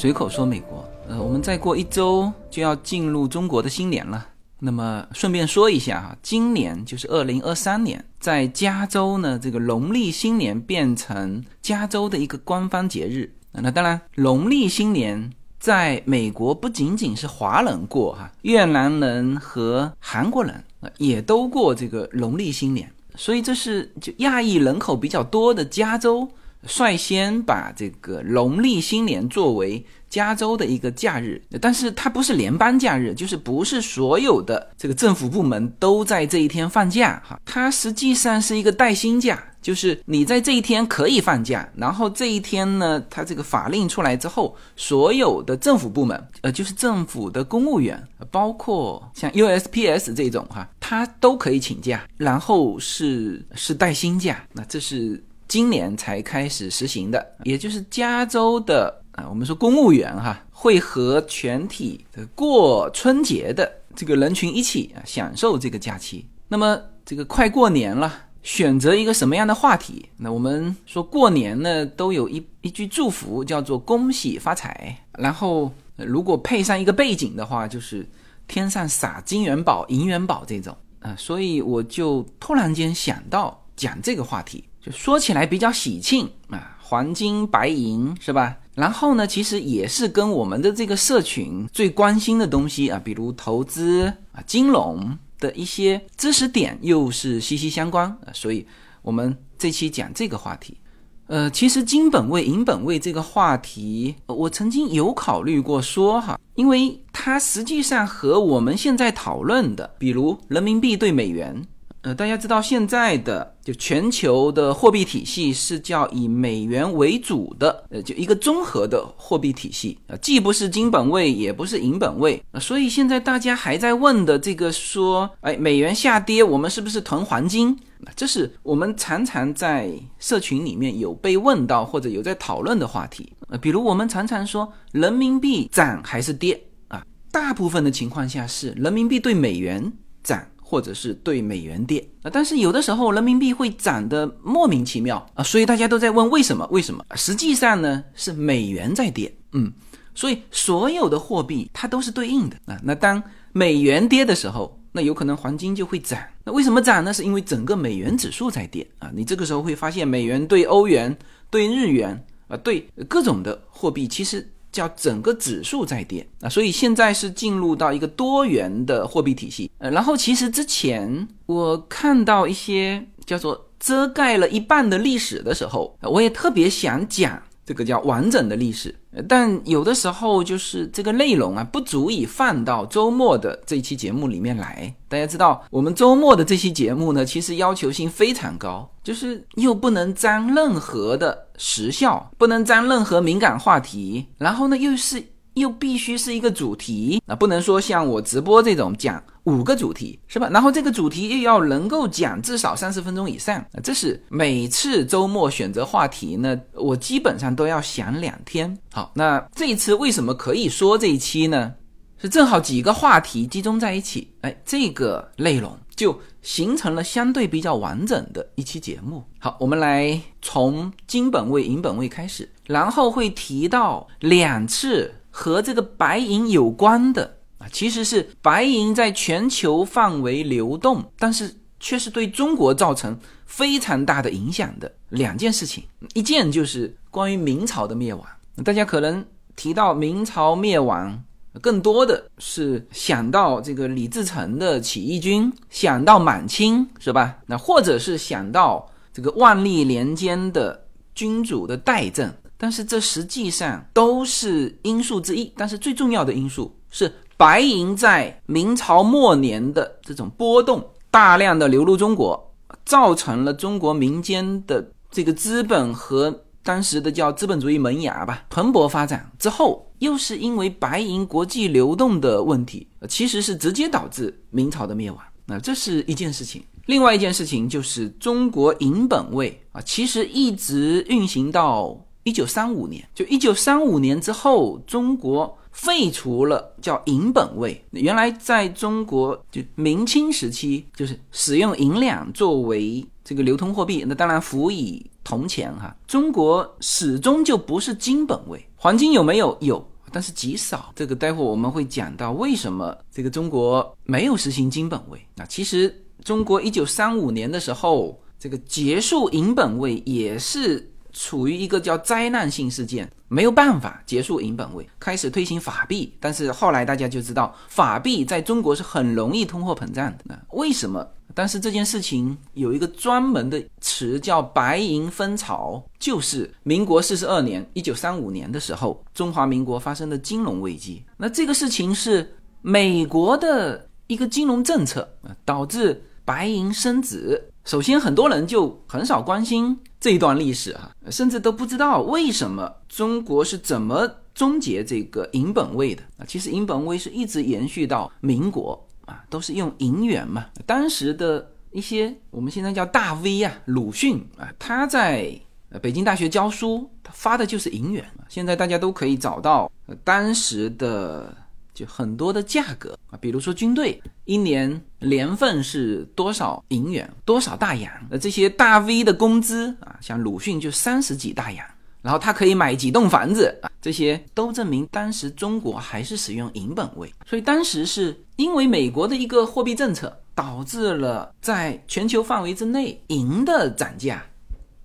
随口说美国，呃，我们再过一周就要进入中国的新年了。那么顺便说一下哈，今年就是二零二三年，在加州呢，这个农历新年变成加州的一个官方节日。那当然，农历新年在美国不仅仅是华人过哈，越南人和韩国人也都过这个农历新年。所以这是就亚裔人口比较多的加州。率先把这个农历新年作为加州的一个假日，但是它不是联邦假日，就是不是所有的这个政府部门都在这一天放假哈，它实际上是一个带薪假，就是你在这一天可以放假，然后这一天呢，它这个法令出来之后，所有的政府部门，呃，就是政府的公务员，包括像 USPS 这种哈，它都可以请假，然后是是带薪假，那这是。今年才开始实行的，也就是加州的啊，我们说公务员哈，会和全体的过春节的这个人群一起啊，享受这个假期。那么这个快过年了，选择一个什么样的话题？那我们说过年呢，都有一一句祝福，叫做恭喜发财。然后如果配上一个背景的话，就是天上撒金元宝、银元宝这种啊，所以我就突然间想到讲这个话题。就说起来比较喜庆啊，黄金白银是吧？然后呢，其实也是跟我们的这个社群最关心的东西啊，比如投资啊、金融的一些知识点又是息息相关啊，所以我们这期讲这个话题。呃，其实金本位、银本位这个话题，我曾经有考虑过说哈，因为它实际上和我们现在讨论的，比如人民币对美元。呃，大家知道现在的就全球的货币体系是叫以美元为主的，呃，就一个综合的货币体系啊，既不是金本位，也不是银本位啊，所以现在大家还在问的这个说，哎，美元下跌，我们是不是囤黄金？这是我们常常在社群里面有被问到或者有在讨论的话题呃，比如我们常常说人民币涨还是跌啊，大部分的情况下是人民币对美元涨。或者是对美元跌啊，但是有的时候人民币会涨得莫名其妙啊，所以大家都在问为什么？为什么？实际上呢是美元在跌，嗯，所以所有的货币它都是对应的啊。那当美元跌的时候，那有可能黄金就会涨。那为什么涨呢？是因为整个美元指数在跌啊。你这个时候会发现美元对欧元、对日元啊、对各种的货币其实。叫整个指数在跌啊，所以现在是进入到一个多元的货币体系。呃，然后其实之前我看到一些叫做遮盖了一半的历史的时候，我也特别想讲。这个叫完整的历史，但有的时候就是这个内容啊，不足以放到周末的这期节目里面来。大家知道，我们周末的这期节目呢，其实要求性非常高，就是又不能沾任何的时效，不能沾任何敏感话题，然后呢，又是。又必须是一个主题，那不能说像我直播这种讲五个主题，是吧？然后这个主题又要能够讲至少三十分钟以上，这是每次周末选择话题呢，我基本上都要想两天。好，那这一次为什么可以说这一期呢？是正好几个话题集中在一起，哎，这个内容就形成了相对比较完整的一期节目。好，我们来从金本位、银本位开始，然后会提到两次。和这个白银有关的啊，其实是白银在全球范围流动，但是却是对中国造成非常大的影响的两件事情。一件就是关于明朝的灭亡，大家可能提到明朝灭亡，更多的是想到这个李自成的起义军，想到满清是吧？那或者是想到这个万历年间的君主的代政。但是这实际上都是因素之一，但是最重要的因素是白银在明朝末年的这种波动，大量的流入中国，造成了中国民间的这个资本和当时的叫资本主义萌芽吧蓬勃发展之后，又是因为白银国际流动的问题，其实是直接导致明朝的灭亡。那这是一件事情，另外一件事情就是中国银本位啊，其实一直运行到。一九三五年，就一九三五年之后，中国废除了叫银本位。原来在中国，就明清时期，就是使用银两作为这个流通货币，那当然辅以铜钱哈。中国始终就不是金本位，黄金有没有？有，但是极少。这个待会我们会讲到为什么这个中国没有实行金本位。那其实中国一九三五年的时候，这个结束银本位也是处于一个叫灾难性事件，没有办法结束银本位，开始推行法币。但是后来大家就知道，法币在中国是很容易通货膨胀的。为什么？但是这件事情有一个专门的词叫“白银分潮”，就是民国四十二年（一九三五年）的时候，中华民国发生的金融危机。那这个事情是美国的一个金融政策，导致白银升值。首先，很多人就很少关心这一段历史啊，甚至都不知道为什么中国是怎么终结这个银本位的啊。其实，银本位是一直延续到民国。啊，都是用银元嘛。当时的一些我们现在叫大 V 啊，鲁迅啊，他在北京大学教书，他发的就是银元。现在大家都可以找到当时的就很多的价格啊，比如说军队一年年份是多少银元，多少大洋。那这些大 V 的工资啊，像鲁迅就三十几大洋。然后他可以买几栋房子啊，这些都证明当时中国还是使用银本位。所以当时是因为美国的一个货币政策，导致了在全球范围之内银的涨价。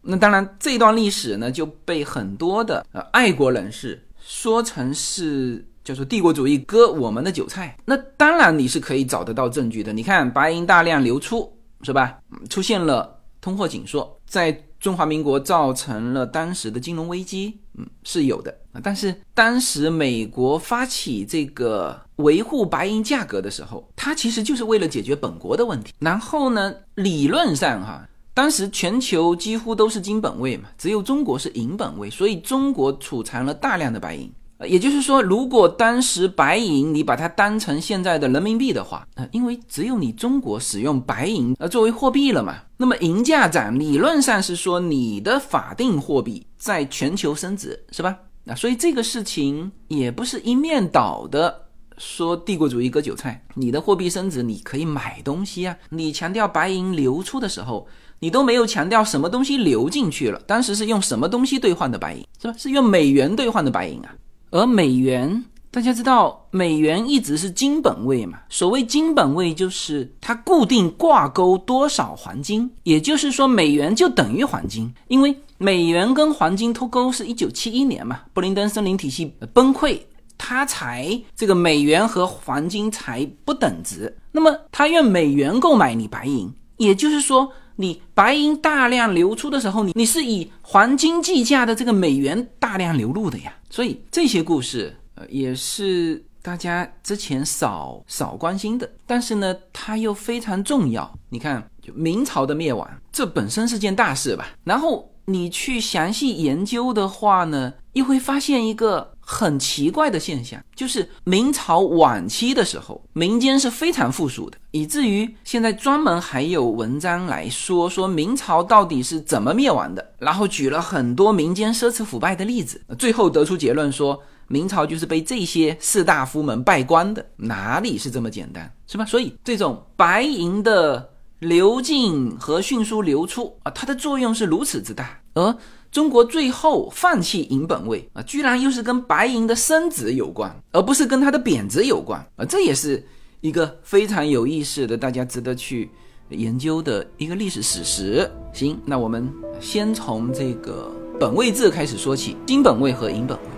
那当然这段历史呢就被很多的呃爱国人士说成是叫做帝国主义割我们的韭菜。那当然你是可以找得到证据的。你看白银大量流出是吧？出现了通货紧缩，在。中华民国造成了当时的金融危机，嗯，是有的但是当时美国发起这个维护白银价格的时候，它其实就是为了解决本国的问题。然后呢，理论上哈，当时全球几乎都是金本位嘛，只有中国是银本位，所以中国储藏了大量的白银。也就是说，如果当时白银你把它当成现在的人民币的话，呃，因为只有你中国使用白银呃作为货币了嘛，那么银价涨，理论上是说你的法定货币在全球升值，是吧？那所以这个事情也不是一面倒的说帝国主义割韭菜，你的货币升值，你可以买东西啊。你强调白银流出的时候，你都没有强调什么东西流进去了，当时是用什么东西兑换的白银，是吧？是用美元兑换的白银啊。而美元，大家知道，美元一直是金本位嘛？所谓金本位，就是它固定挂钩多少黄金，也就是说，美元就等于黄金。因为美元跟黄金脱钩是一九七一年嘛，布林登森林体系崩溃，它才这个美元和黄金才不等值。那么，他用美元购买你白银，也就是说，你白银大量流出的时候，你你是以黄金计价的这个美元大量流入的呀。所以这些故事，呃，也是大家之前少少关心的，但是呢，它又非常重要。你看，就明朝的灭亡，这本身是件大事吧？然后你去详细研究的话呢，又会发现一个很奇怪的现象，就是明朝晚期的时候，民间是非常富庶的，以至于现在专门还有文章来说说明朝到底是怎么灭亡的。然后举了很多民间奢侈腐败的例子，最后得出结论说，明朝就是被这些士大夫们败光的，哪里是这么简单，是吧？所以这种白银的流进和迅速流出啊，它的作用是如此之大，而中国最后放弃银本位啊，居然又是跟白银的升值有关，而不是跟它的贬值有关啊，这也是一个非常有意思的，大家值得去。研究的一个历史史实。行，那我们先从这个本位制开始说起，金本位和银本位。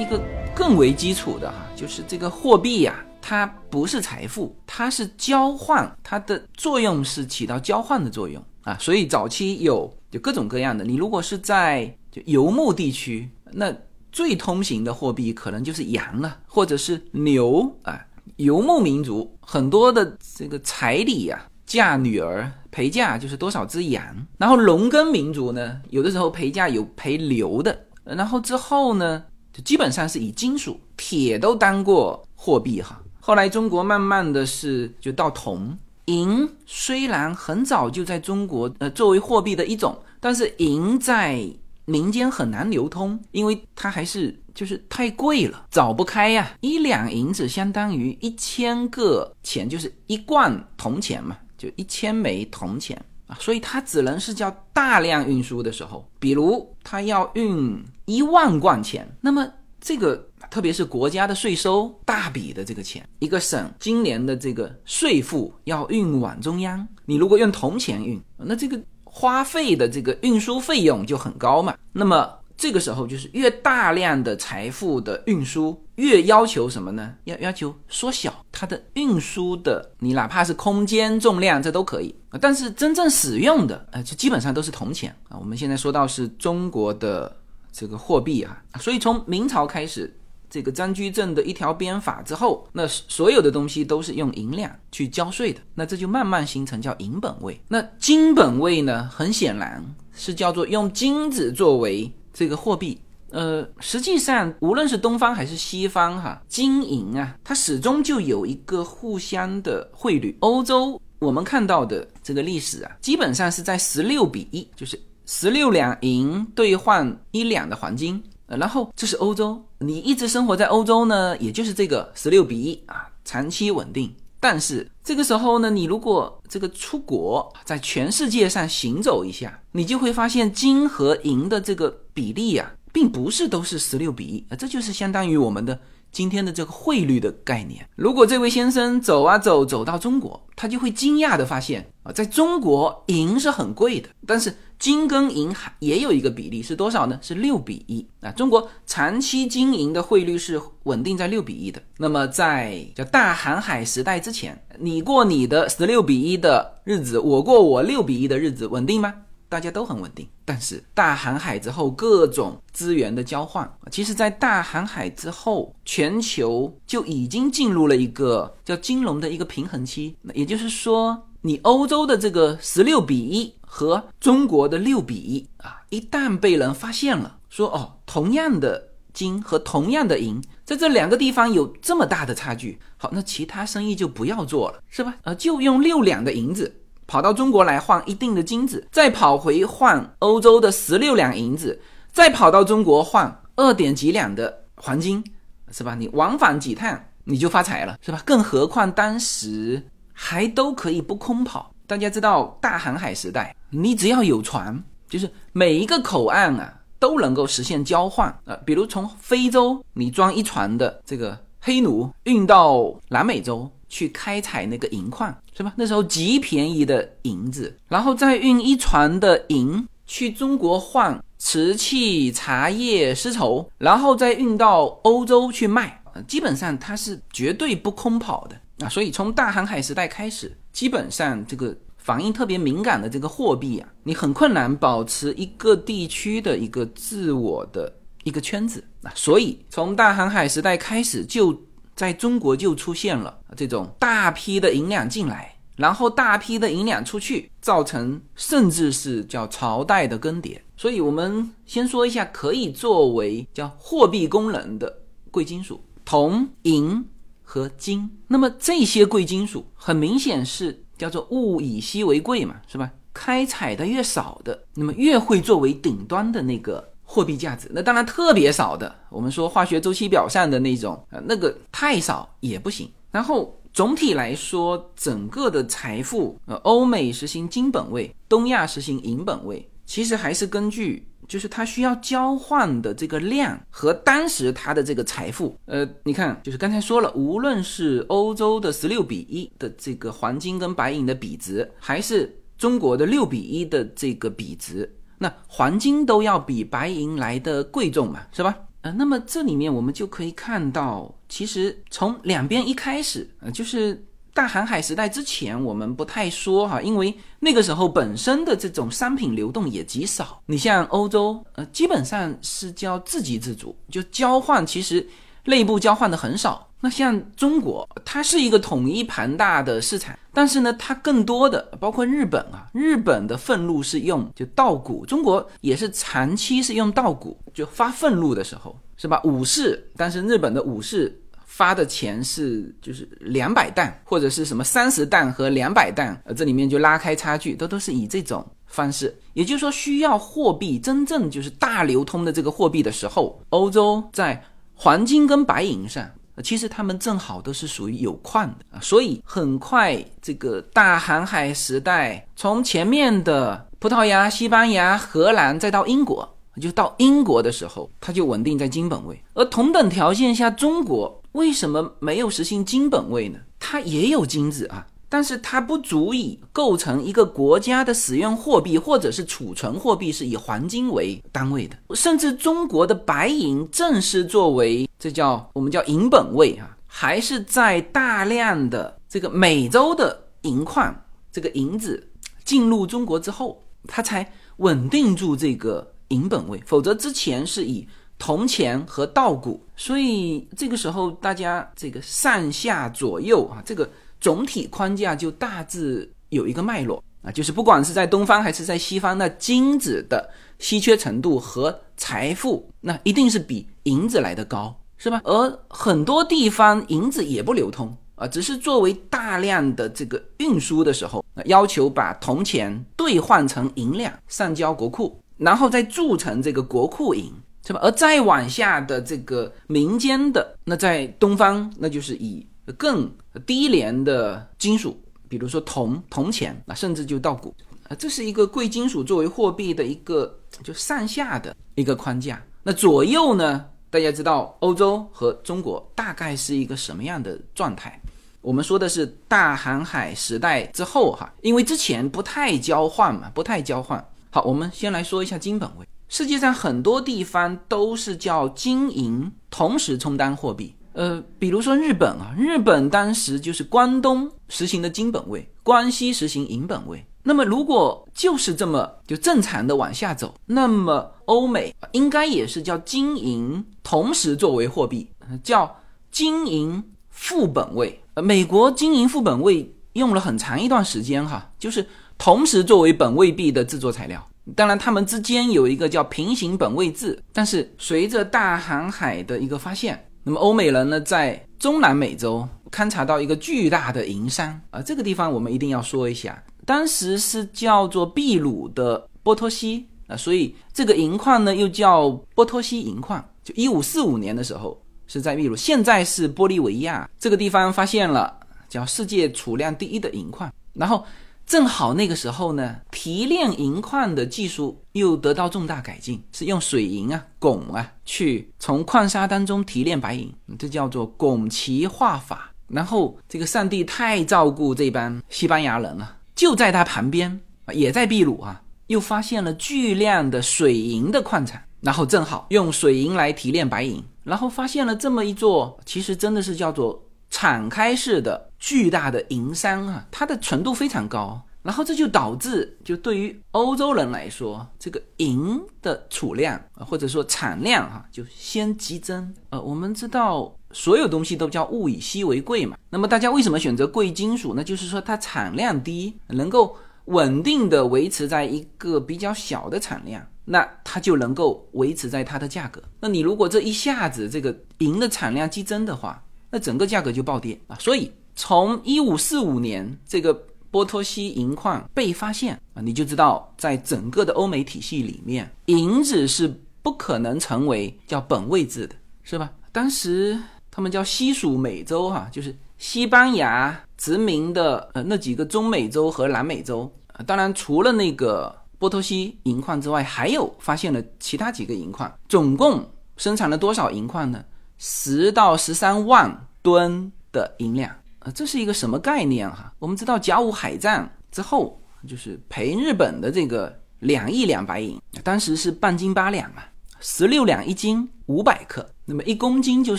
一个更为基础的哈，就是这个货币呀。它不是财富，它是交换，它的作用是起到交换的作用啊。所以早期有就各种各样的。你如果是在就游牧地区，那最通行的货币可能就是羊了，或者是牛啊。游牧民族很多的这个彩礼呀，嫁女儿陪嫁就是多少只羊。然后农耕民族呢，有的时候陪嫁有陪牛的。然后之后呢，就基本上是以金属、铁都当过货币哈。后来中国慢慢的是就到铜银，虽然很早就在中国呃作为货币的一种，但是银在民间很难流通，因为它还是就是太贵了，找不开呀。一两银子相当于一千个钱，就是一罐铜钱嘛，就一千枚铜钱啊。所以它只能是叫大量运输的时候，比如它要运一万贯钱，那么这个。特别是国家的税收大笔的这个钱，一个省今年的这个税负要运往中央，你如果用铜钱运，那这个花费的这个运输费用就很高嘛。那么这个时候就是越大量的财富的运输，越要求什么呢？要要求缩小它的运输的，你哪怕是空间重量这都可以啊。但是真正使用的，呃，就基本上都是铜钱啊。我们现在说到是中国的这个货币啊，所以从明朝开始。这个张居正的一条鞭法之后，那所有的东西都是用银两去交税的，那这就慢慢形成叫银本位。那金本位呢，很显然是叫做用金子作为这个货币。呃，实际上无论是东方还是西方，哈，金银啊，它始终就有一个互相的汇率。欧洲我们看到的这个历史啊，基本上是在十六比一，就是十六两银兑换一两的黄金。呃然后这是欧洲，你一直生活在欧洲呢，也就是这个十六比一啊，长期稳定。但是这个时候呢，你如果这个出国，在全世界上行走一下，你就会发现金和银的这个比例啊，并不是都是十六比一啊，这就是相当于我们的。今天的这个汇率的概念，如果这位先生走啊走走到中国，他就会惊讶的发现啊，在中国银是很贵的，但是金跟银还也有一个比例是多少呢？是六比一啊。中国长期金银的汇率是稳定在六比一的。那么在叫大航海时代之前，你过你的十六比一的日子，我过我六比一的日子，稳定吗？大家都很稳定，但是大航海之后各种资源的交换，其实，在大航海之后，全球就已经进入了一个叫金融的一个平衡期。也就是说，你欧洲的这个十六比一和中国的六比一啊，一旦被人发现了，说哦，同样的金和同样的银，在这两个地方有这么大的差距，好，那其他生意就不要做了，是吧？呃，就用六两的银子。跑到中国来换一定的金子，再跑回换欧洲的十六两银子，再跑到中国换二点几两的黄金，是吧？你往返几趟你就发财了，是吧？更何况当时还都可以不空跑。大家知道大航海时代，你只要有船，就是每一个口岸啊都能够实现交换啊。比如从非洲你装一船的这个黑奴运到南美洲。去开采那个银矿是吧？那时候极便宜的银子，然后再运一船的银去中国换瓷器、茶叶、丝绸，然后再运到欧洲去卖。基本上它是绝对不空跑的啊！所以从大航海时代开始，基本上这个反应特别敏感的这个货币啊，你很困难保持一个地区的一个自我的一个圈子啊。所以从大航海时代开始就。在中国就出现了这种大批的银两进来，然后大批的银两出去，造成甚至是叫朝代的更迭。所以，我们先说一下可以作为叫货币功能的贵金属：铜、银和金。那么这些贵金属很明显是叫做物以稀为贵嘛，是吧？开采的越少的，那么越会作为顶端的那个。货币价值，那当然特别少的，我们说化学周期表上的那种，呃，那个太少也不行。然后总体来说，整个的财富，呃，欧美实行金本位，东亚实行银本位，其实还是根据就是它需要交换的这个量和当时它的这个财富。呃，你看，就是刚才说了，无论是欧洲的十六比一的这个黄金跟白银的比值，还是中国的六比一的这个比值。那黄金都要比白银来的贵重嘛，是吧？呃，那么这里面我们就可以看到，其实从两边一开始，呃，就是大航海时代之前，我们不太说哈，因为那个时候本身的这种商品流动也极少。你像欧洲，呃，基本上是叫自给自足，就交换，其实内部交换的很少。那像中国，它是一个统一庞大的市场，但是呢，它更多的包括日本啊，日本的俸禄是用就稻谷，中国也是长期是用稻谷，就发俸禄的时候是吧？武士，但是日本的武士发的钱是就是两百担或者是什么三十担和两百担，呃，这里面就拉开差距，都都是以这种方式。也就是说，需要货币真正就是大流通的这个货币的时候，欧洲在黄金跟白银上，其实他们正好都是属于有矿的。所以很快，这个大航海时代从前面的葡萄牙、西班牙、荷兰，再到英国，就到英国的时候，它就稳定在金本位。而同等条件下，中国为什么没有实行金本位呢？它也有金子啊。但是它不足以构成一个国家的使用货币，或者是储存货币是以黄金为单位的。甚至中国的白银正是作为这叫我们叫银本位啊，还是在大量的这个美洲的银矿这个银子进入中国之后，它才稳定住这个银本位。否则之前是以铜钱和稻谷，所以这个时候大家这个上下左右啊，这个。总体框架就大致有一个脉络啊，就是不管是在东方还是在西方，那金子的稀缺程度和财富，那一定是比银子来的高，是吧？而很多地方银子也不流通啊，只是作为大量的这个运输的时候，要求把铜钱兑换成银两上交国库，然后再铸成这个国库银，是吧？而再往下的这个民间的，那在东方那就是以。更低廉的金属，比如说铜、铜钱啊，甚至就稻谷啊，这是一个贵金属作为货币的一个就上下的一个框架。那左右呢？大家知道欧洲和中国大概是一个什么样的状态？我们说的是大航海时代之后哈，因为之前不太交换嘛，不太交换。好，我们先来说一下金本位。世界上很多地方都是叫金银同时充当货币。呃，比如说日本啊，日本当时就是关东实行的金本位，关西实行银本位。那么如果就是这么就正常的往下走，那么欧美应该也是叫金银同时作为货币，叫金银副本位。呃，美国金银副本位用了很长一段时间哈，就是同时作为本位币的制作材料。当然，他们之间有一个叫平行本位制，但是随着大航海的一个发现。那么欧美人呢，在中南美洲勘察到一个巨大的银山啊，这个地方我们一定要说一下。当时是叫做秘鲁的波托西啊，所以这个银矿呢又叫波托西银矿。就一五四五年的时候是在秘鲁，现在是玻利维亚这个地方发现了叫世界储量第一的银矿，然后。正好那个时候呢，提炼银矿的技术又得到重大改进，是用水银啊、汞啊去从矿砂当中提炼白银，这叫做汞齐化法。然后这个上帝太照顾这帮西班牙人了，就在他旁边啊，也在秘鲁啊，又发现了巨量的水银的矿产，然后正好用水银来提炼白银，然后发现了这么一座，其实真的是叫做。敞开式的巨大的银山啊，它的纯度非常高，然后这就导致，就对于欧洲人来说，这个银的储量或者说产量哈，就先激增。呃，我们知道所有东西都叫物以稀为贵嘛，那么大家为什么选择贵金属呢？就是说它产量低，能够稳定的维持在一个比较小的产量，那它就能够维持在它的价格。那你如果这一下子这个银的产量激增的话，那整个价格就暴跌啊！所以从一五四五年这个波托西银矿被发现啊，你就知道在整个的欧美体系里面，银子是不可能成为叫本位制的，是吧？当时他们叫西属美洲哈，就是西班牙殖民的呃那几个中美洲和南美洲。当然，除了那个波托西银矿之外，还有发现了其他几个银矿，总共生产了多少银矿呢？十到十三万吨的银两，呃，这是一个什么概念哈？我们知道甲午海战之后，就是赔日本的这个两亿两白银，当时是半斤八两嘛，十六两一斤，五百克，那么一公斤就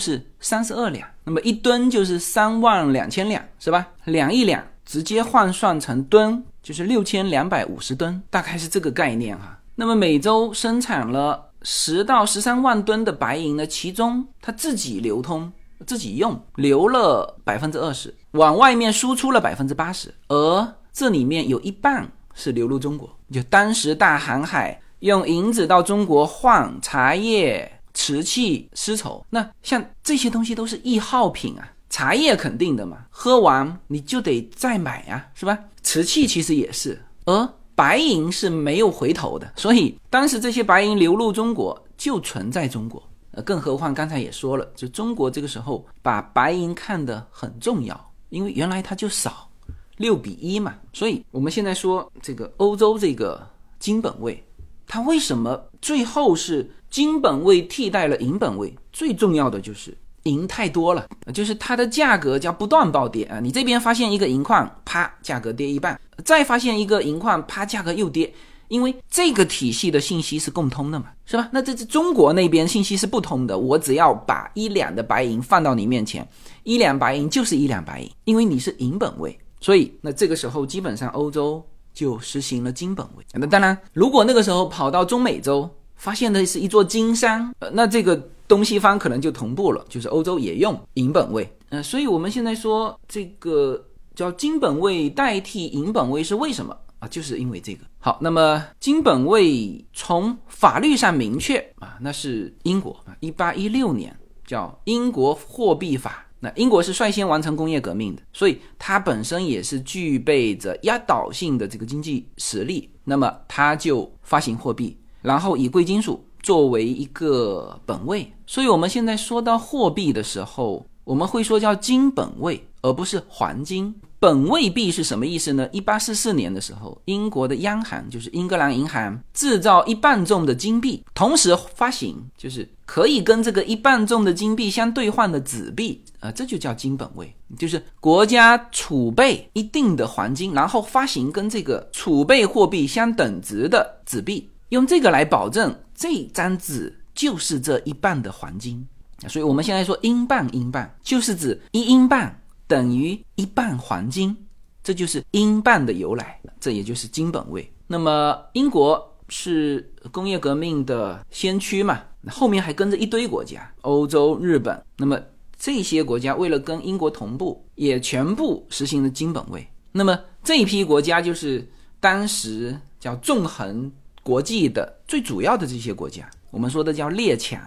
是三十二两，那么一吨就是三万两千两，是吧？两亿两直接换算成吨就是六千两百五十吨，大概是这个概念哈。那么每周生产了。十到十三万吨的白银呢，其中它自己流通、自己用，流了百分之二十，往外面输出了百分之八十，而这里面有一半是流入中国。就当时大航海用银子到中国换茶叶、瓷器、丝绸，那像这些东西都是易耗品啊，茶叶肯定的嘛，喝完你就得再买啊，是吧？瓷器其实也是，而白银是没有回头的，所以当时这些白银流入中国就存在中国。呃，更何况刚才也说了，就中国这个时候把白银看得很重要，因为原来它就少，六比一嘛。所以我们现在说这个欧洲这个金本位，它为什么最后是金本位替代了银本位？最重要的就是银太多了，就是它的价格叫不断暴跌啊。你这边发现一个银矿，啪，价格跌一半；再发现一个银矿，啪，价格又跌。因为这个体系的信息是共通的嘛，是吧？那这是中国那边信息是不通的。我只要把一两的白银放到你面前，一两白银就是一两白银，因为你是银本位，所以那这个时候基本上欧洲就实行了金本位。那当然，如果那个时候跑到中美洲，发现的是一座金山，呃，那这个东西方可能就同步了，就是欧洲也用银本位。呃，所以我们现在说这个叫金本位代替银本位是为什么？啊，就是因为这个好。那么金本位从法律上明确啊，那是英国啊，一八一六年叫英国货币法。那英国是率先完成工业革命的，所以它本身也是具备着压倒性的这个经济实力。那么它就发行货币，然后以贵金属作为一个本位。所以我们现在说到货币的时候，我们会说叫金本位，而不是黄金。本位币是什么意思呢？一八四四年的时候，英国的央行就是英格兰银行制造一半重的金币，同时发行就是可以跟这个一半重的金币相兑换的纸币，啊，这就叫金本位，就是国家储备一定的黄金，然后发行跟这个储备货币相等值的纸币，用这个来保证这张纸就是这一半的黄金。所以我们现在说英镑，英镑就是指一英镑。等于一半黄金，这就是英镑的由来，这也就是金本位。那么英国是工业革命的先驱嘛？后面还跟着一堆国家，欧洲、日本。那么这些国家为了跟英国同步，也全部实行了金本位。那么这一批国家就是当时叫纵横国际的最主要的这些国家，我们说的叫列强。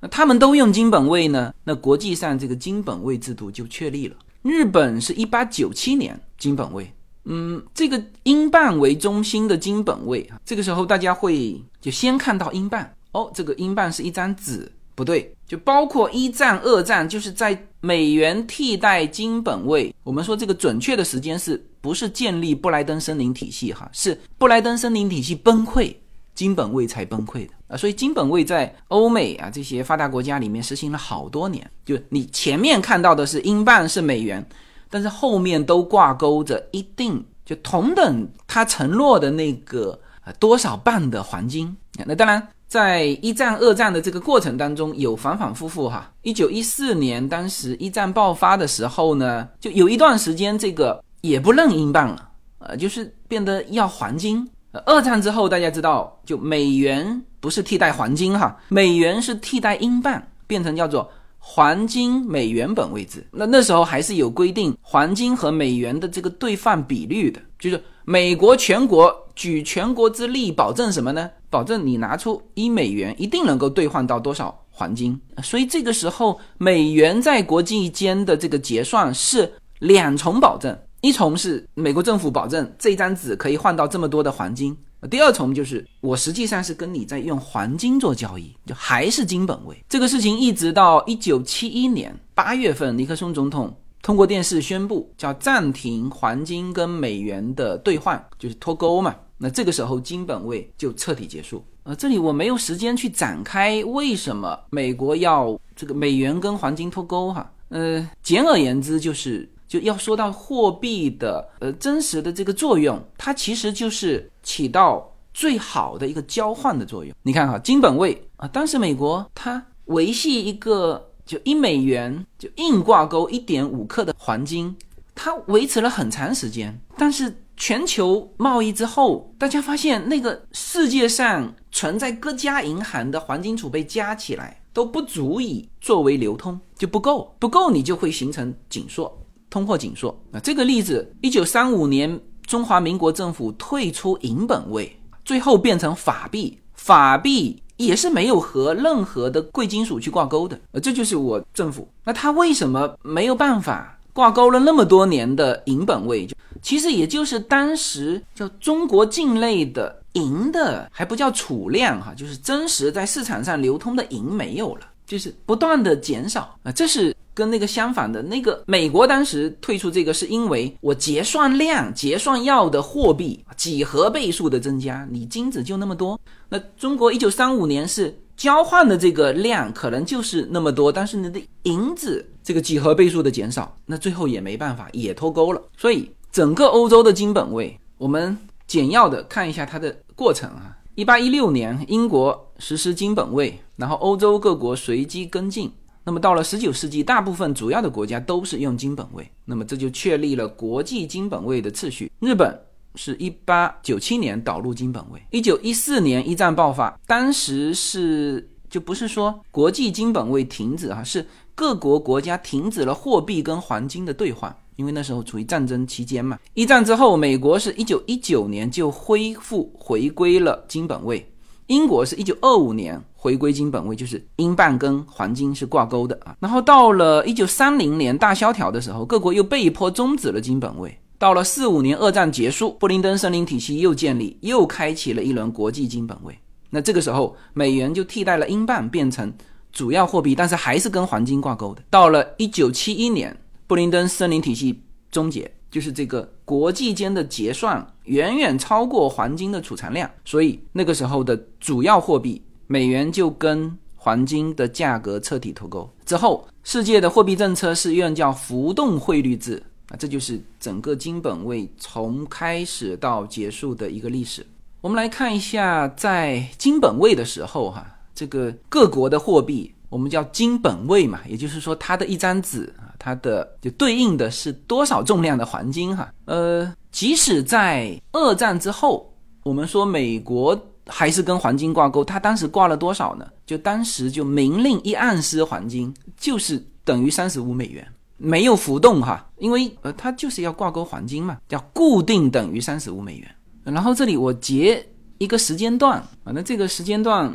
那他们都用金本位呢，那国际上这个金本位制度就确立了。日本是一八九七年金本位，嗯，这个英镑为中心的金本位啊，这个时候大家会就先看到英镑哦，这个英镑是一张纸，不对，就包括一战、二战，就是在美元替代金本位。我们说这个准确的时间是不是建立布莱登森林体系？哈，是布莱登森林体系崩溃。金本位才崩溃的啊，所以金本位在欧美啊这些发达国家里面实行了好多年。就你前面看到的是英镑是美元，但是后面都挂钩着一定就同等它承诺的那个啊多少磅的黄金。那当然，在一战、二战的这个过程当中有反反复复哈。一九一四年当时一战爆发的时候呢，就有一段时间这个也不认英镑了，呃，就是变得要黄金。二战之后，大家知道，就美元不是替代黄金哈，美元是替代英镑，变成叫做黄金美元本位制。那那时候还是有规定黄金和美元的这个兑换比率的，就是美国全国举全国之力保证什么呢？保证你拿出一美元一定能够兑换到多少黄金。所以这个时候，美元在国际间的这个结算是两重保证。一重是美国政府保证这张纸可以换到这么多的黄金，第二重就是我实际上是跟你在用黄金做交易，就还是金本位。这个事情一直到一九七一年八月份，尼克松总统通过电视宣布叫暂停黄金跟美元的兑换，就是脱钩嘛。那这个时候金本位就彻底结束。呃，这里我没有时间去展开为什么美国要这个美元跟黄金脱钩哈。呃，简而言之就是。就要说到货币的呃真实的这个作用，它其实就是起到最好的一个交换的作用。你看哈，金本位啊，当时美国它维系一个就一美元就硬挂钩一点五克的黄金，它维持了很长时间。但是全球贸易之后，大家发现那个世界上存在各家银行的黄金储备加起来都不足以作为流通，就不够，不够你就会形成紧缩。通货紧缩。啊，这个例子，一九三五年中华民国政府退出银本位，最后变成法币，法币也是没有和任何的贵金属去挂钩的，呃，这就是我政府。那他为什么没有办法挂钩了那么多年的银本位，就其实也就是当时叫中国境内的银的还不叫储量哈，就是真实在市场上流通的银没有了，就是不断的减少啊，这是。跟那个相反的，那个美国当时退出这个，是因为我结算量、结算要的货币几何倍数的增加，你金子就那么多。那中国一九三五年是交换的这个量可能就是那么多，但是你的银子这个几何倍数的减少，那最后也没办法，也脱钩了。所以整个欧洲的金本位，我们简要的看一下它的过程啊。一八一六年，英国实施金本位，然后欧洲各国随机跟进。那么到了十九世纪，大部分主要的国家都是用金本位，那么这就确立了国际金本位的次序。日本是一八九七年导入金本位，一九一四年一战爆发，当时是就不是说国际金本位停止啊，是各国国家停止了货币跟黄金的兑换，因为那时候处于战争期间嘛。一战之后，美国是一九一九年就恢复回归了金本位。英国是一九二五年回归金本位，就是英镑跟黄金是挂钩的啊。然后到了一九三零年大萧条的时候，各国又被迫终止了金本位。到了四五年二战结束，布林登森林体系又建立，又开启了一轮国际金本位。那这个时候，美元就替代了英镑，变成主要货币，但是还是跟黄金挂钩的。到了一九七一年，布林登森林体系终结。就是这个国际间的结算远远超过黄金的储藏量，所以那个时候的主要货币美元就跟黄金的价格彻底脱钩。之后，世界的货币政策是用叫浮动汇率制啊，这就是整个金本位从开始到结束的一个历史。我们来看一下，在金本位的时候，哈，这个各国的货币我们叫金本位嘛，也就是说它的一张纸啊。它的就对应的是多少重量的黄金哈？呃，即使在二战之后，我们说美国还是跟黄金挂钩，它当时挂了多少呢？就当时就明令一盎司黄金就是等于三十五美元，没有浮动哈，因为呃它就是要挂钩黄金嘛，叫固定等于三十五美元。然后这里我截一个时间段啊，那这个时间段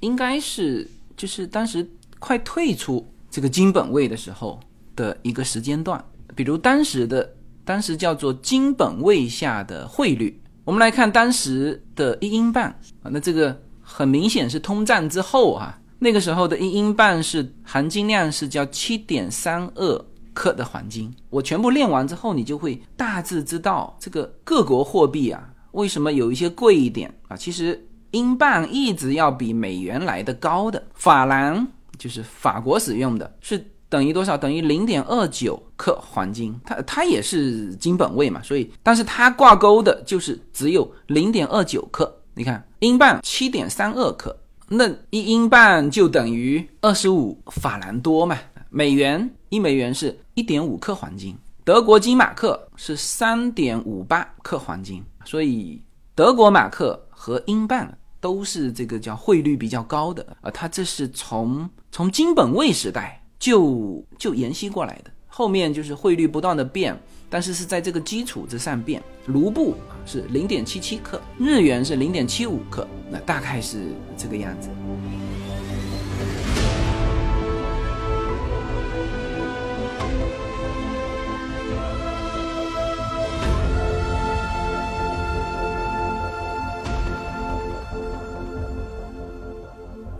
应该是就是当时快退出这个金本位的时候。的一个时间段，比如当时的当时叫做金本位下的汇率，我们来看当时的一英镑啊，那这个很明显是通胀之后啊，那个时候的一英镑是含金量是叫七点三二克的黄金。我全部练完之后，你就会大致知道这个各国货币啊为什么有一些贵一点啊。其实英镑一直要比美元来的高的，法郎就是法国使用的是。等于多少？等于零点二九克黄金，它它也是金本位嘛，所以，但是它挂钩的就是只有零点二九克。你看，英镑七点三二克，那一英镑就等于二十五法兰多嘛。美元一美元是一点五克黄金，德国金马克是三点五八克黄金，所以德国马克和英镑都是这个叫汇率比较高的啊。它这是从从金本位时代。就就沿袭过来的，后面就是汇率不断的变，但是是在这个基础之上变。卢布是零点七七克，日元是零点七五克，那大概是这个样子。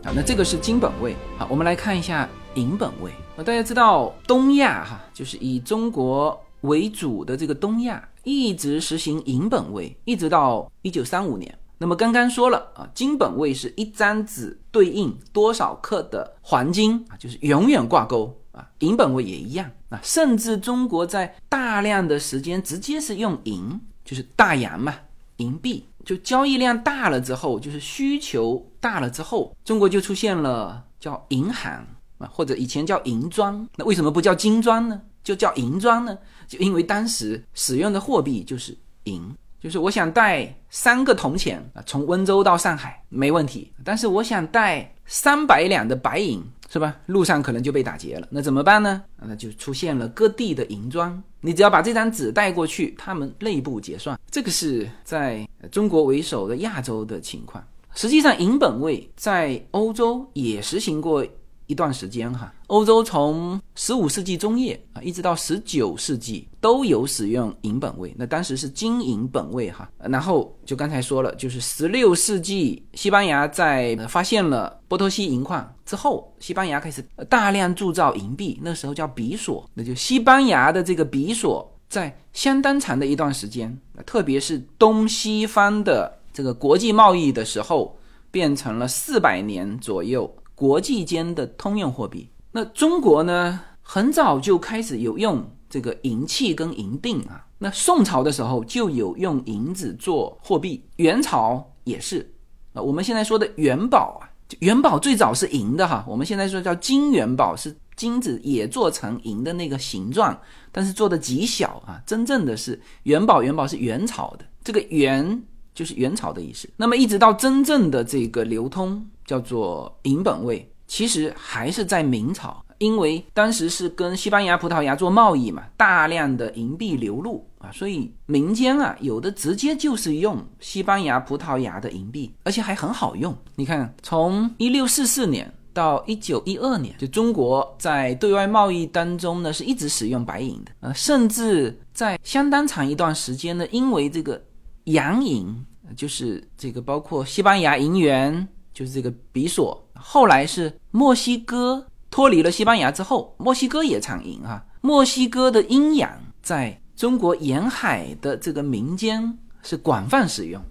好，那这个是金本位。好，我们来看一下。银本位啊，大家知道东亚哈，就是以中国为主的这个东亚一直实行银本位，一直到一九三五年。那么刚刚说了啊，金本位是一张纸对应多少克的黄金啊，就是永远挂钩啊。银本位也一样啊，甚至中国在大量的时间直接是用银，就是大洋嘛，银币就交易量大了之后，就是需求大了之后，中国就出现了叫银行。或者以前叫银砖，那为什么不叫金砖呢？就叫银砖呢？就因为当时使用的货币就是银，就是我想带三个铜钱啊，从温州到上海没问题，但是我想带三百两的白银，是吧？路上可能就被打劫了，那怎么办呢？那就出现了各地的银砖，你只要把这张纸带过去，他们内部结算。这个是在中国为首的亚洲的情况。实际上，银本位在欧洲也实行过。一段时间哈。欧洲从十五世纪中叶啊，一直到十九世纪都有使用银本位，那当时是金银本位哈。然后就刚才说了，就是十六世纪西班牙在发现了波托西银矿之后，西班牙开始大量铸造银币，那时候叫比索，那就西班牙的这个比索在相当长的一段时间，特别是东西方的这个国际贸易的时候，变成了四百年左右国际间的通用货币。那中国呢，很早就开始有用这个银器跟银锭啊。那宋朝的时候就有用银子做货币，元朝也是啊。我们现在说的元宝啊，元宝最早是银的哈。我们现在说叫金元宝，是金子也做成银的那个形状，但是做的极小啊。真正的是元宝，元宝是元朝的，这个元就是元朝的意思。那么一直到真正的这个流通，叫做银本位。其实还是在明朝，因为当时是跟西班牙、葡萄牙做贸易嘛，大量的银币流入啊，所以民间啊有的直接就是用西班牙、葡萄牙的银币，而且还很好用。你看，从一六四四年到一九一二年，就中国在对外贸易当中呢是一直使用白银的，呃，甚至在相当长一段时间呢，因为这个洋银，就是这个包括西班牙银元，就是这个比索。后来是墨西哥脱离了西班牙之后，墨西哥也产银啊。墨西哥的阴阳在中国沿海的这个民间是广泛使用。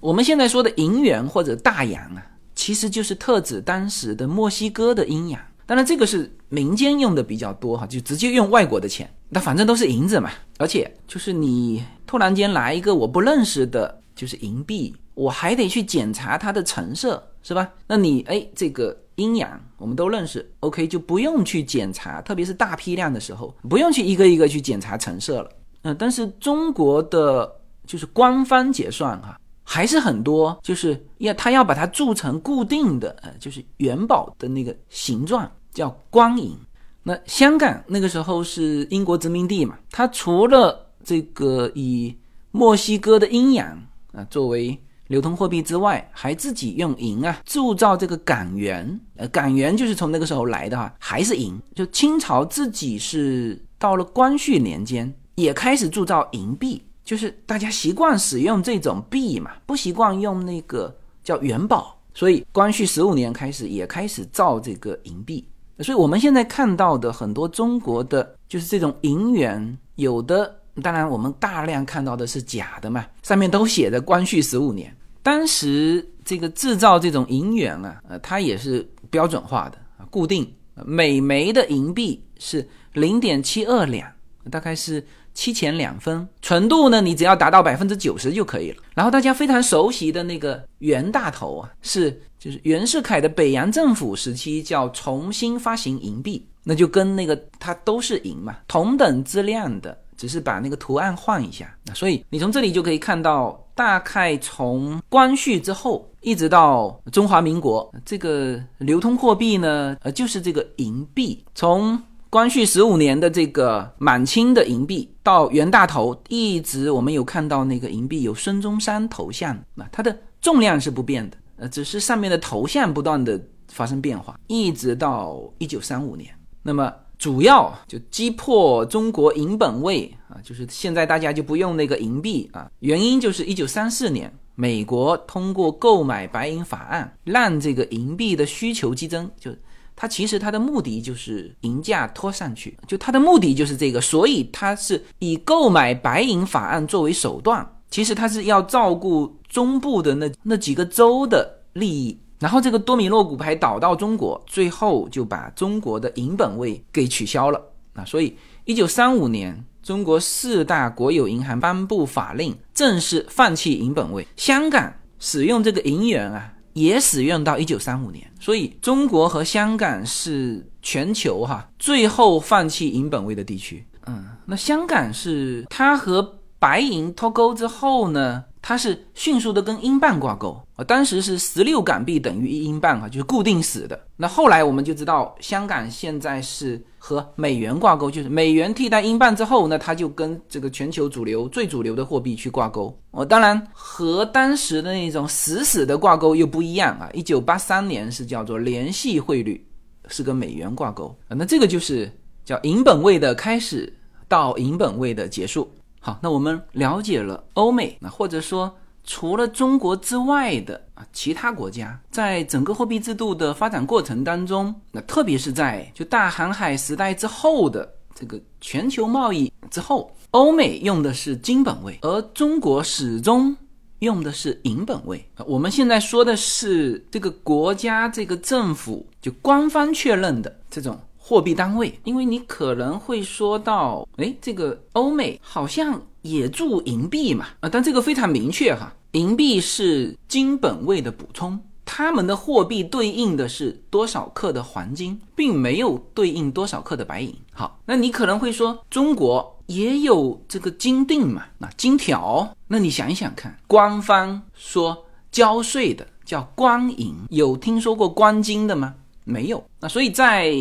我们现在说的银元或者大洋啊，其实就是特指当时的墨西哥的阴阳。当然，这个是民间用的比较多哈，就直接用外国的钱，那反正都是银子嘛。而且就是你突然间来一个我不认识的，就是银币，我还得去检查它的成色。是吧？那你哎，这个阴阳我们都认识，OK，就不用去检查，特别是大批量的时候，不用去一个一个去检查成色了。嗯，但是中国的就是官方结算哈，还是很多，就是要他要把它铸成固定的，呃，就是元宝的那个形状，叫光银。那香港那个时候是英国殖民地嘛，它除了这个以墨西哥的阴阳啊作为。流通货币之外，还自己用银啊铸造这个港元，呃，港元就是从那个时候来的哈，还是银。就清朝自己是到了光绪年间也开始铸造银币，就是大家习惯使用这种币嘛，不习惯用那个叫元宝，所以光绪十五年开始也开始造这个银币。所以我们现在看到的很多中国的就是这种银元，有的。当然，我们大量看到的是假的嘛，上面都写着光绪十五年。当时这个制造这种银元啊，呃，它也是标准化的啊，固定每枚的银币是零点七二两，大概是七钱两分。纯度呢，你只要达到百分之九十就可以了。然后大家非常熟悉的那个袁大头啊，是就是袁世凯的北洋政府时期叫重新发行银币，那就跟那个它都是银嘛，同等质量的。只是把那个图案换一下，那所以你从这里就可以看到，大概从光绪之后一直到中华民国，这个流通货币呢，呃，就是这个银币。从光绪十五年的这个满清的银币到袁大头，一直我们有看到那个银币有孙中山头像，那它的重量是不变的，呃，只是上面的头像不断的发生变化，一直到一九三五年，那么。主要就击破中国银本位啊，就是现在大家就不用那个银币啊。原因就是一九三四年，美国通过购买白银法案，让这个银币的需求激增。就它其实它的目的就是银价拖上去，就它的目的就是这个，所以它是以购买白银法案作为手段。其实它是要照顾中部的那那几个州的利益。然后这个多米诺骨牌倒到中国，最后就把中国的银本位给取消了啊！所以一九三五年，中国四大国有银行颁布法令，正式放弃银本位。香港使用这个银元啊，也使用到一九三五年。所以中国和香港是全球哈最后放弃银本位的地区。嗯，那香港是它和白银脱钩之后呢？它是迅速的跟英镑挂钩啊，当时是十六港币等于一英镑啊，就是固定死的。那后来我们就知道，香港现在是和美元挂钩，就是美元替代英镑之后，那它就跟这个全球主流最主流的货币去挂钩。哦，当然和当时的那种死死的挂钩又不一样啊。一九八三年是叫做联系汇率，是跟美元挂钩啊。那这个就是叫银本位的开始到银本位的结束。好，那我们了解了欧美，那或者说除了中国之外的啊其他国家，在整个货币制度的发展过程当中，那特别是在就大航海时代之后的这个全球贸易之后，欧美用的是金本位，而中国始终用的是银本位。我们现在说的是这个国家这个政府就官方确认的这种。货币单位，因为你可能会说到，哎，这个欧美好像也铸银币嘛，啊，但这个非常明确哈，银币是金本位的补充，他们的货币对应的是多少克的黄金，并没有对应多少克的白银。好，那你可能会说，中国也有这个金锭嘛，那金条，那你想一想看，官方说交税的叫官银，有听说过官金的吗？没有。那所以在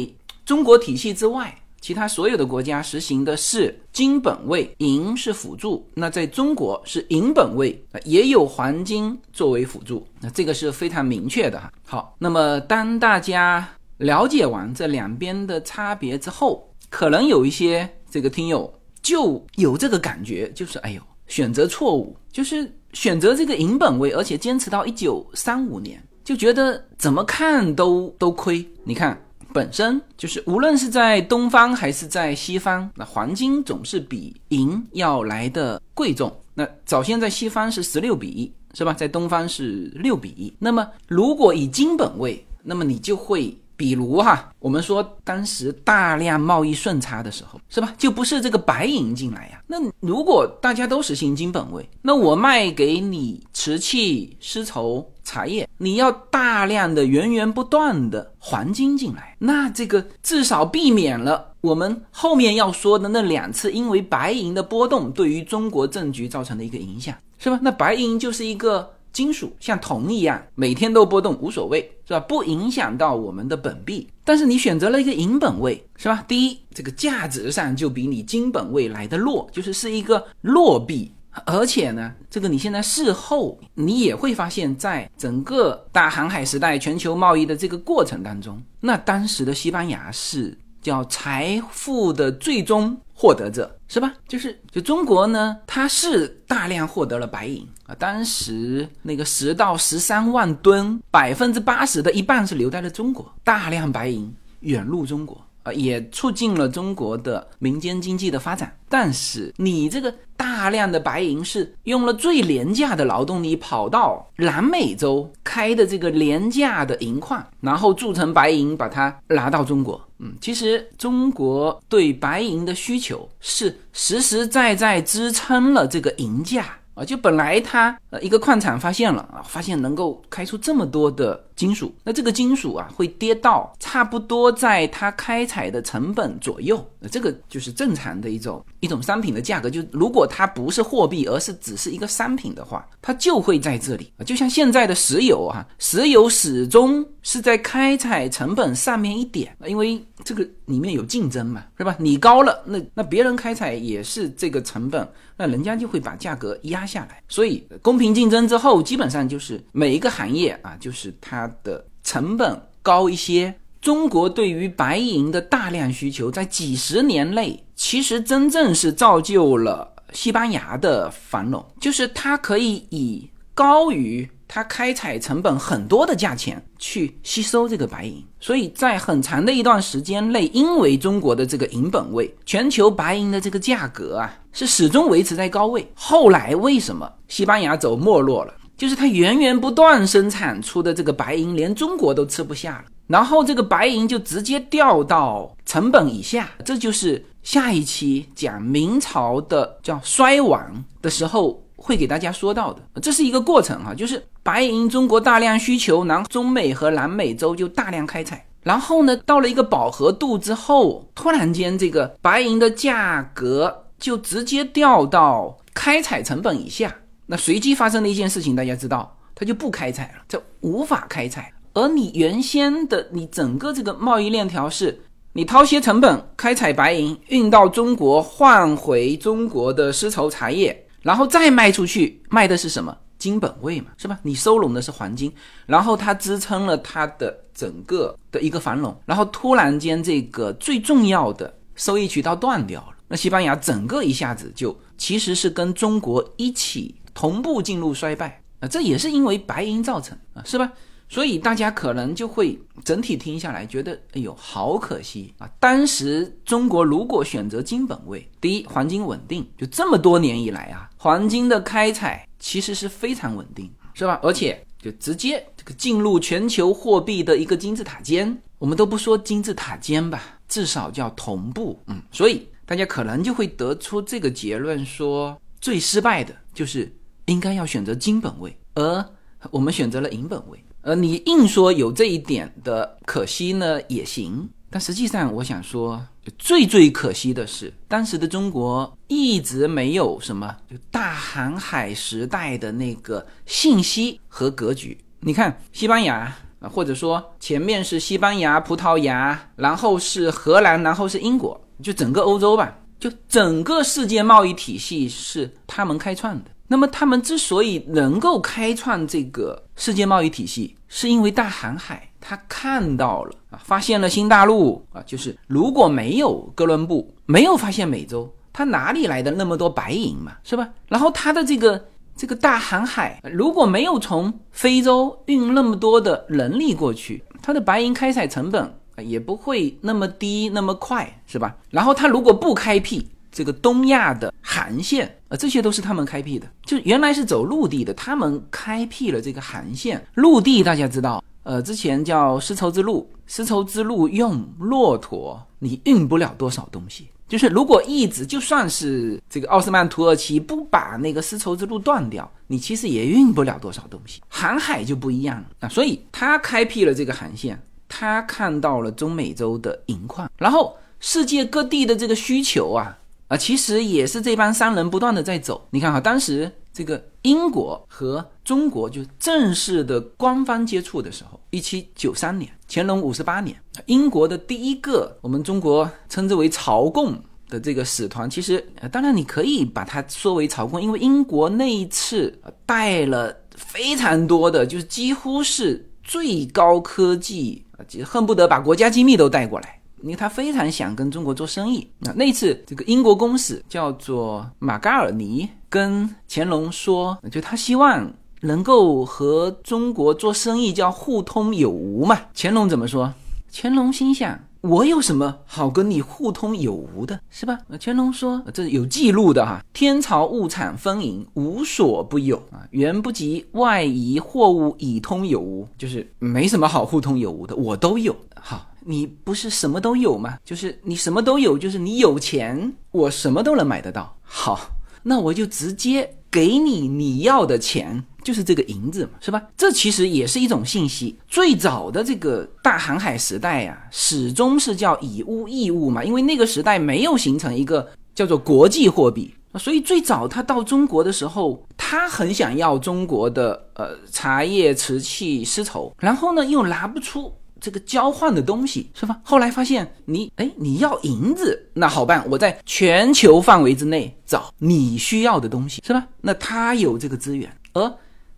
中国体系之外，其他所有的国家实行的是金本位，银是辅助。那在中国是银本位，也有黄金作为辅助。那这个是非常明确的哈。好，那么当大家了解完这两边的差别之后，可能有一些这个听友就有这个感觉，就是哎呦，选择错误，就是选择这个银本位，而且坚持到一九三五年，就觉得怎么看都都亏。你看。本身就是，无论是在东方还是在西方，那黄金总是比银要来的贵重。那早先在西方是十六比一，是吧？在东方是六比一。那么如果以金本位，那么你就会，比如哈，我们说当时大量贸易顺差的时候，是吧？就不是这个白银进来呀。那如果大家都实行金本位，那我卖给你瓷器、丝绸。茶叶，你要大量的源源不断的黄金进来，那这个至少避免了我们后面要说的那两次因为白银的波动对于中国政局造成的一个影响，是吧？那白银就是一个金属，像铜一样，每天都波动无所谓，是吧？不影响到我们的本币。但是你选择了一个银本位，是吧？第一，这个价值上就比你金本位来的弱，就是是一个弱币。而且呢，这个你现在事后你也会发现，在整个大航海时代全球贸易的这个过程当中，那当时的西班牙是叫财富的最终获得者，是吧？就是就中国呢，它是大量获得了白银啊，当时那个十到十三万吨，百分之八十的一半是留在了中国，大量白银远入中国。啊，也促进了中国的民间经济的发展。但是你这个大量的白银是用了最廉价的劳动力跑到南美洲开的这个廉价的银矿，然后铸成白银，把它拿到中国。嗯，其实中国对白银的需求是实实在在支撑了这个银价。啊，就本来它呃一个矿产发现了啊，发现能够开出这么多的金属，那这个金属啊会跌到差不多在它开采的成本左右，那这个就是正常的一种一种商品的价格。就如果它不是货币，而是只是一个商品的话，它就会在这里。就像现在的石油啊，石油始终是在开采成本上面一点，因为这个里面有竞争嘛，是吧？你高了，那那别人开采也是这个成本。那人家就会把价格压下来，所以公平竞争之后，基本上就是每一个行业啊，就是它的成本高一些。中国对于白银的大量需求，在几十年内，其实真正是造就了西班牙的繁荣，就是它可以以高于。它开采成本很多的价钱去吸收这个白银，所以在很长的一段时间内，因为中国的这个银本位，全球白银的这个价格啊是始终维持在高位。后来为什么西班牙走没落了？就是它源源不断生产出的这个白银，连中国都吃不下了，然后这个白银就直接掉到成本以下。这就是下一期讲明朝的叫衰亡的时候。会给大家说到的，这是一个过程哈，就是白银中国大量需求，然后中美和南美洲就大量开采，然后呢，到了一个饱和度之后，突然间这个白银的价格就直接掉到开采成本以下。那随机发生的一件事情，大家知道，它就不开采了，这无法开采。而你原先的你整个这个贸易链条是，你掏些成本开采白银，运到中国换回中国的丝绸茶叶。然后再卖出去，卖的是什么金本位嘛，是吧？你收拢的是黄金，然后它支撑了它的整个的一个繁荣，然后突然间这个最重要的收益渠道断掉了，那西班牙整个一下子就其实是跟中国一起同步进入衰败啊，这也是因为白银造成啊，是吧？所以大家可能就会整体听下来，觉得哎呦好可惜啊！当时中国如果选择金本位，第一黄金稳定，就这么多年以来啊，黄金的开采其实是非常稳定，是吧？而且就直接这个进入全球货币的一个金字塔尖，我们都不说金字塔尖吧，至少叫同步，嗯，所以大家可能就会得出这个结论，说最失败的就是应该要选择金本位，而我们选择了银本位。呃，你硬说有这一点的可惜呢也行，但实际上我想说，最最可惜的是，当时的中国一直没有什么就大航海时代的那个信息和格局。你看西班牙啊，或者说前面是西班牙、葡萄牙，然后是荷兰，然后是英国，就整个欧洲吧，就整个世界贸易体系是他们开创的。那么他们之所以能够开创这个世界贸易体系，是因为大航海，他看到了啊，发现了新大陆啊，就是如果没有哥伦布，没有发现美洲，他哪里来的那么多白银嘛，是吧？然后他的这个这个大航海，如果没有从非洲运那么多的人力过去，他的白银开采成本也不会那么低那么快，是吧？然后他如果不开辟。这个东亚的航线啊，这些都是他们开辟的。就原来是走陆地的，他们开辟了这个航线。陆地大家知道，呃，之前叫丝绸之路，丝绸之路用骆驼，你运不了多少东西。就是如果一直就算是这个奥斯曼土耳其不把那个丝绸之路断掉，你其实也运不了多少东西。航海就不一样了啊，所以他开辟了这个航线，他看到了中美洲的银矿，然后世界各地的这个需求啊。啊，其实也是这帮商人不断的在走。你看哈，当时这个英国和中国就正式的官方接触的时候，一七九三年，乾隆五十八年，英国的第一个我们中国称之为朝贡的这个使团，其实当然你可以把它说为朝贡，因为英国那一次带了非常多的，就是几乎是最高科技啊，恨不得把国家机密都带过来。因为他非常想跟中国做生意啊！那次这个英国公使叫做马嘎尔尼，跟乾隆说，就他希望能够和中国做生意，叫互通有无嘛。乾隆怎么说？乾隆心想，我有什么好跟你互通有无的，是吧？乾隆说，这有记录的哈，天朝物产丰盈，无所不有啊，远不及外夷货物以通有无，就是没什么好互通有无的，我都有。好。你不是什么都有吗？就是你什么都有，就是你有钱，我什么都能买得到。好，那我就直接给你你要的钱，就是这个银子嘛，是吧？这其实也是一种信息。最早的这个大航海时代呀，始终是叫以物易物嘛，因为那个时代没有形成一个叫做国际货币，所以最早他到中国的时候，他很想要中国的呃茶叶、瓷器、丝绸，然后呢又拿不出。这个交换的东西是吧？后来发现你哎，你要银子，那好办，我在全球范围之内找你需要的东西是吧？那他有这个资源，而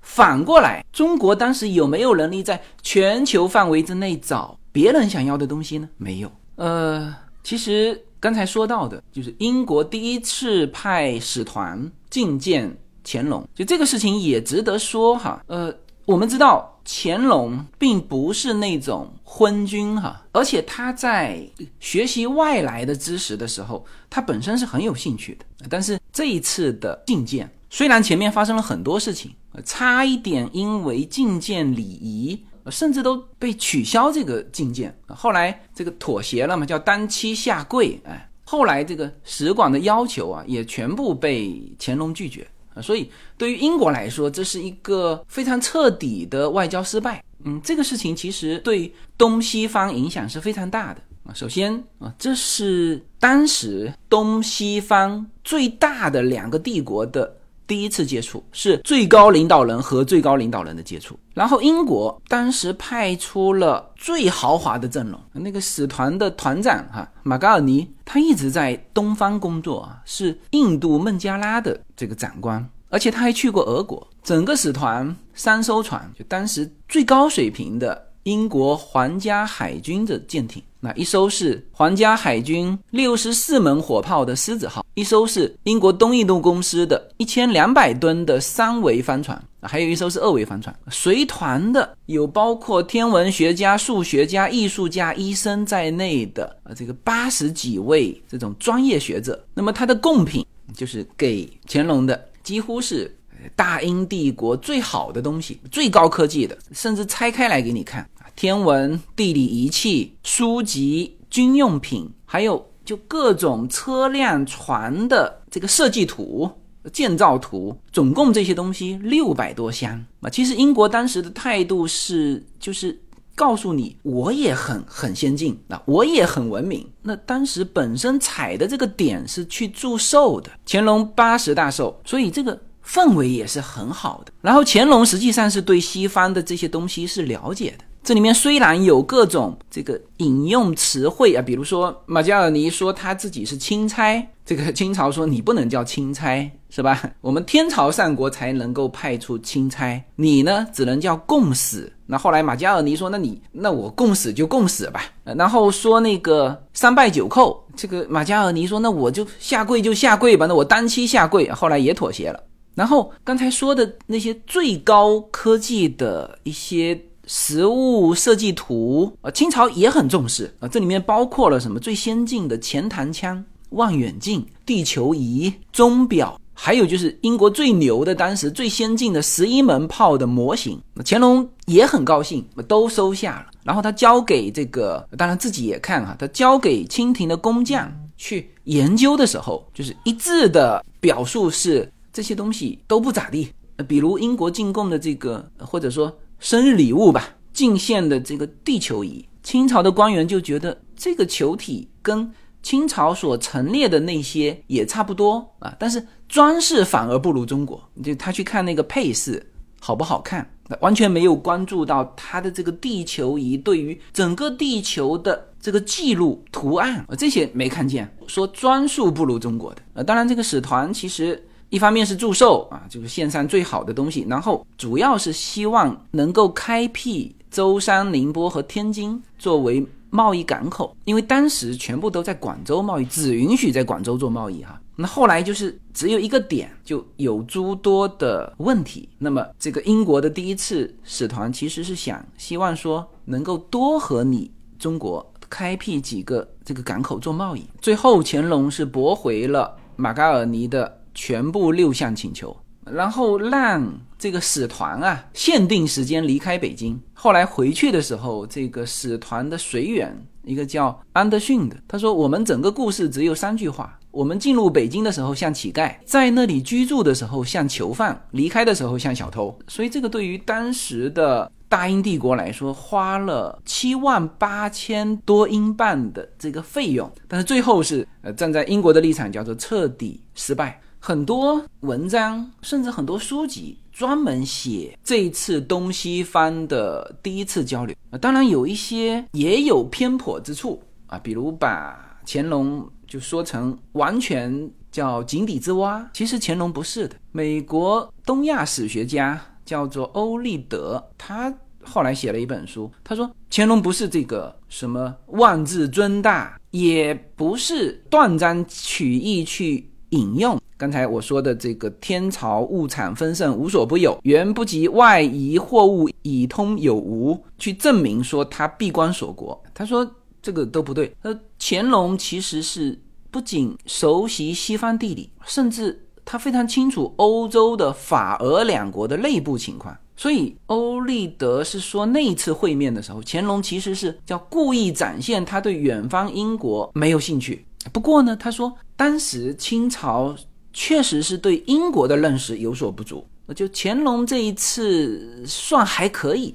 反过来，中国当时有没有能力在全球范围之内找别人想要的东西呢？没有。呃，其实刚才说到的就是英国第一次派使团觐见乾隆，就这个事情也值得说哈。呃，我们知道。乾隆并不是那种昏君哈，而且他在学习外来的知识的时候，他本身是很有兴趣的。但是这一次的觐见，虽然前面发生了很多事情，差一点因为觐见礼仪，甚至都被取消这个觐见。后来这个妥协了嘛，叫单膝下跪。哎，后来这个使馆的要求啊，也全部被乾隆拒绝。啊，所以对于英国来说，这是一个非常彻底的外交失败。嗯，这个事情其实对东西方影响是非常大的啊。首先啊，这是当时东西方最大的两个帝国的。第一次接触是最高领导人和最高领导人的接触，然后英国当时派出了最豪华的阵容，那个使团的团长哈马嘎尔尼，他一直在东方工作啊，是印度孟加拉的这个长官，而且他还去过俄国。整个使团三艘船，就当时最高水平的英国皇家海军的舰艇。那一艘是皇家海军六十四门火炮的狮子号，一艘是英国东印度公司的一千两百吨的三维帆船，还有一艘是二维帆船。随团的有包括天文学家、数学家、艺术家、医生在内的啊，这个八十几位这种专业学者。那么他的贡品就是给乾隆的，几乎是大英帝国最好的东西、最高科技的，甚至拆开来给你看。天文、地理仪器、书籍、军用品，还有就各种车辆、船的这个设计图、建造图，总共这些东西六百多箱啊。其实英国当时的态度是，就是告诉你，我也很很先进啊，我也很文明。那当时本身踩的这个点是去祝寿的，乾隆八十大寿，所以这个氛围也是很好的。然后乾隆实际上是对西方的这些东西是了解的。这里面虽然有各种这个引用词汇啊，比如说马加尔尼说他自己是钦差，这个清朝说你不能叫钦差，是吧？我们天朝上国才能够派出钦差，你呢只能叫共使。那后来马加尔尼说，那你那我共使就共使吧。然后说那个三拜九叩，这个马加尔尼说，那我就下跪就下跪吧，那我单膝下跪。后来也妥协了。然后刚才说的那些最高科技的一些。实物设计图啊，清朝也很重视啊。这里面包括了什么？最先进的前膛枪、望远镜、地球仪、钟表，还有就是英国最牛的当时最先进的十一门炮的模型。乾隆也很高兴，都收下了。然后他交给这个，当然自己也看哈，他交给清廷的工匠去研究的时候，就是一致的表述是这些东西都不咋地。比如英国进贡的这个，或者说。生日礼物吧，进献的这个地球仪，清朝的官员就觉得这个球体跟清朝所陈列的那些也差不多啊，但是装饰反而不如中国。就他去看那个配饰好不好看，完全没有关注到他的这个地球仪对于整个地球的这个记录图案啊这些没看见。说装束不如中国的，呃，当然这个使团其实。一方面是祝寿啊，就是献上最好的东西，然后主要是希望能够开辟舟山、宁波和天津作为贸易港口，因为当时全部都在广州贸易，只允许在广州做贸易哈。那后来就是只有一个点，就有诸多的问题。那么这个英国的第一次使团其实是想希望说能够多和你中国开辟几个这个港口做贸易。最后乾隆是驳回了马嘎尔尼的。全部六项请求，然后让这个使团啊限定时间离开北京。后来回去的时候，这个使团的随员一个叫安德逊的，他说：“我们整个故事只有三句话：我们进入北京的时候像乞丐，在那里居住的时候像囚犯，离开的时候像小偷。”所以这个对于当时的大英帝国来说，花了七万八千多英镑的这个费用，但是最后是呃站在英国的立场叫做彻底失败。很多文章，甚至很多书籍，专门写这一次东西方的第一次交流啊。当然有一些也有偏颇之处啊，比如把乾隆就说成完全叫井底之蛙，其实乾隆不是的。美国东亚史学家叫做欧立德，他后来写了一本书，他说乾隆不是这个什么妄自尊大，也不是断章取义去引用。刚才我说的这个天朝物产丰盛无所不有，远不及外夷货物以通有无，去证明说他闭关锁国。他说这个都不对。呃，乾隆其实是不仅熟悉西方地理，甚至他非常清楚欧洲的法俄两国的内部情况。所以欧立德是说那次会面的时候，乾隆其实是叫故意展现他对远方英国没有兴趣。不过呢，他说当时清朝。确实是对英国的认识有所不足，就乾隆这一次算还可以，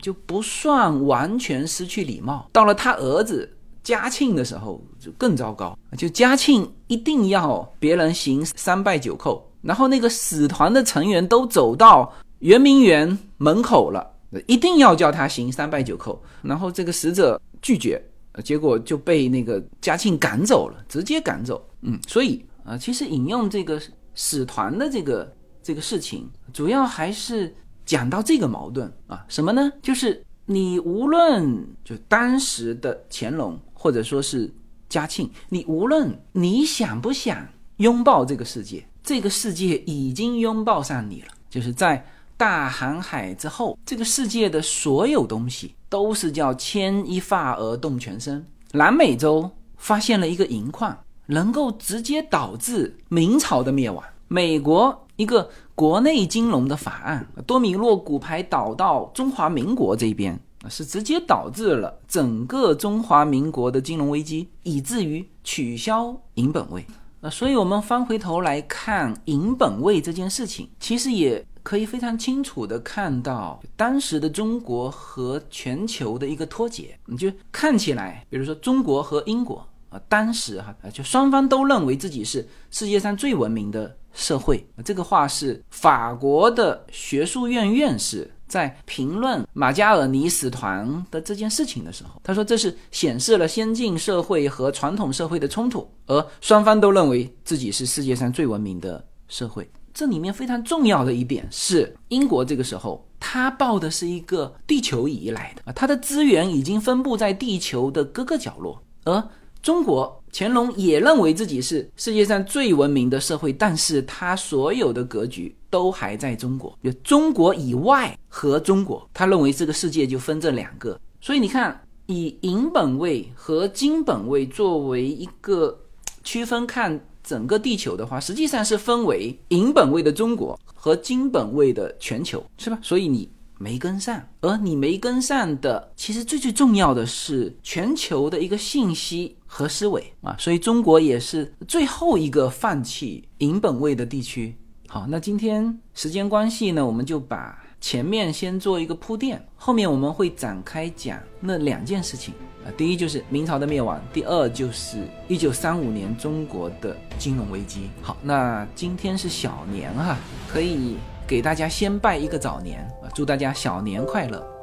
就不算完全失去礼貌。到了他儿子嘉庆的时候就更糟糕，就嘉庆一定要别人行三拜九叩，然后那个使团的成员都走到圆明园门口了，一定要叫他行三拜九叩，然后这个使者拒绝，结果就被那个嘉庆赶走了，直接赶走。嗯，所以。啊，其实引用这个使团的这个这个事情，主要还是讲到这个矛盾啊，什么呢？就是你无论就当时的乾隆或者说是嘉庆，你无论你想不想拥抱这个世界，这个世界已经拥抱上你了。就是在大航海之后，这个世界的所有东西都是叫牵一发而动全身。南美洲发现了一个银矿，能够直接导致明朝的灭亡。美国一个国内金融的法案，多米诺骨牌倒到中华民国这边，是直接导致了整个中华民国的金融危机，以至于取消银本位。呃，所以我们翻回头来看银本位这件事情，其实也可以非常清楚的看到当时的中国和全球的一个脱节。你就看起来，比如说中国和英国啊，当时哈就双方都认为自己是世界上最文明的社会。这个话是法国的学术院院士。在评论马加尔尼使团的这件事情的时候，他说这是显示了先进社会和传统社会的冲突，而双方都认为自己是世界上最文明的社会。这里面非常重要的一点是，英国这个时候他抱的是一个地球仪来的啊，它的资源已经分布在地球的各个角落，而中国。乾隆也认为自己是世界上最文明的社会，但是他所有的格局都还在中国，就中国以外和中国，他认为这个世界就分这两个。所以你看，以银本位和金本位作为一个区分看整个地球的话，实际上是分为银本位的中国和金本位的全球，是吧？所以你。没跟上，而你没跟上的，其实最最重要的是全球的一个信息和思维啊，所以中国也是最后一个放弃银本位的地区。好，那今天时间关系呢，我们就把前面先做一个铺垫，后面我们会展开讲那两件事情啊，第一就是明朝的灭亡，第二就是一九三五年中国的金融危机。好，那今天是小年哈，可以。给大家先拜一个早年啊，祝大家小年快乐。